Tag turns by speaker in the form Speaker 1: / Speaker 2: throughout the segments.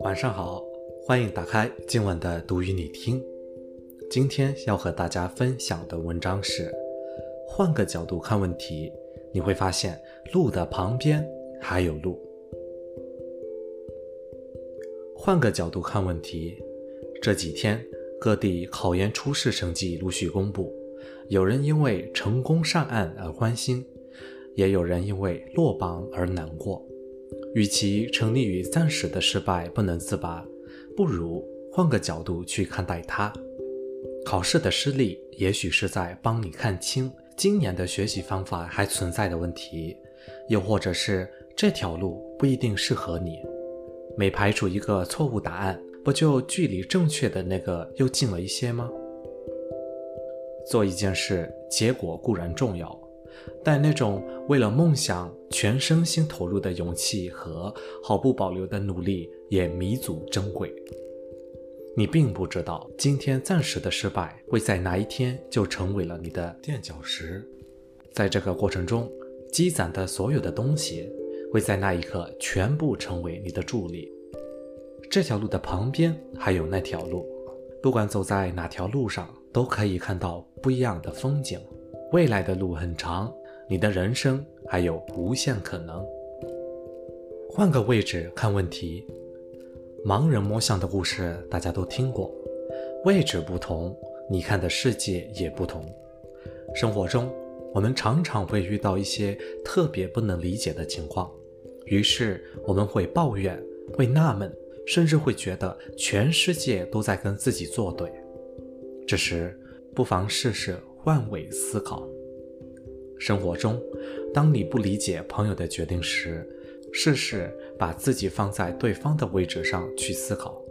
Speaker 1: 晚上好，欢迎打开今晚的读与你听。今天要和大家分享的文章是：换个角度看问题，你会发现路的旁边还有路。换个角度看问题，这几天各地考研初试成绩陆续公布，有人因为成功上岸而欢欣，也有人因为落榜而难过。与其沉溺于暂时的失败不能自拔，不如换个角度去看待它。考试的失利，也许是在帮你看清今年的学习方法还存在的问题，又或者是这条路不一定适合你。每排除一个错误答案，不就距离正确的那个又近了一些吗？做一件事，结果固然重要，但那种为了梦想全身心投入的勇气和毫不保留的努力也弥足珍贵。你并不知道，今天暂时的失败会在哪一天就成为了你的垫脚石，在这个过程中积攒的所有的东西。会在那一刻全部成为你的助力。这条路的旁边还有那条路，不管走在哪条路上，都可以看到不一样的风景。未来的路很长，你的人生还有无限可能。换个位置看问题，盲人摸象的故事大家都听过。位置不同，你看的世界也不同。生活中，我们常常会遇到一些特别不能理解的情况。于是我们会抱怨，会纳闷，甚至会觉得全世界都在跟自己作对。这时，不妨试试换位思考。生活中，当你不理解朋友的决定时，试试把自己放在对方的位置上去思考，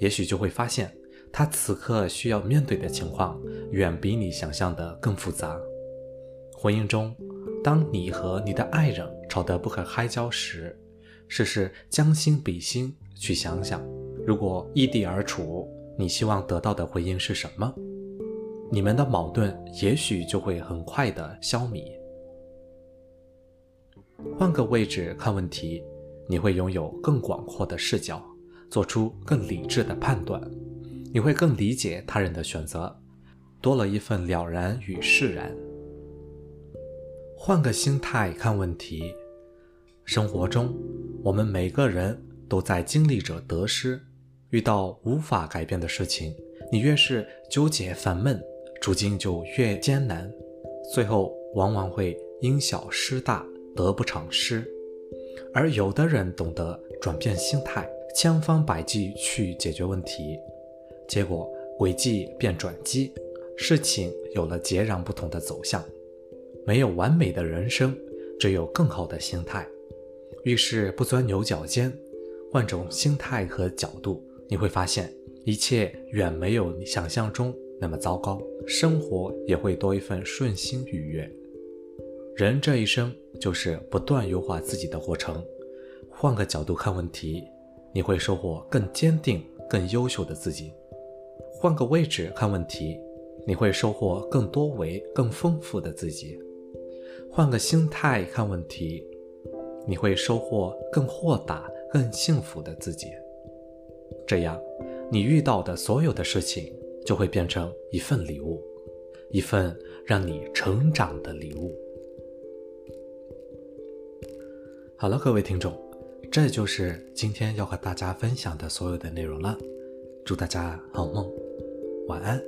Speaker 1: 也许就会发现，他此刻需要面对的情况远比你想象的更复杂。婚姻中。当你和你的爱人吵得不可开交时，试试将心比心去想想，如果异地而处，你希望得到的回应是什么？你们的矛盾也许就会很快的消弭。换个位置看问题，你会拥有更广阔的视角，做出更理智的判断，你会更理解他人的选择，多了一份了然与释然。换个心态看问题，生活中，我们每个人都在经历着得失。遇到无法改变的事情，你越是纠结烦闷，处境就越艰难，最后往往会因小失大，得不偿失。而有的人懂得转变心态，千方百计去解决问题，结果轨迹变转机，事情有了截然不同的走向。没有完美的人生，只有更好的心态。遇事不钻牛角尖，换种心态和角度，你会发现一切远没有你想象中那么糟糕，生活也会多一份顺心愉悦。人这一生就是不断优化自己的过程。换个角度看问题，你会收获更坚定、更优秀的自己；换个位置看问题，你会收获更多维、更丰富的自己。换个心态看问题，你会收获更豁达、更幸福的自己。这样，你遇到的所有的事情就会变成一份礼物，一份让你成长的礼物。好了，各位听众，这就是今天要和大家分享的所有的内容了。祝大家好梦，晚安。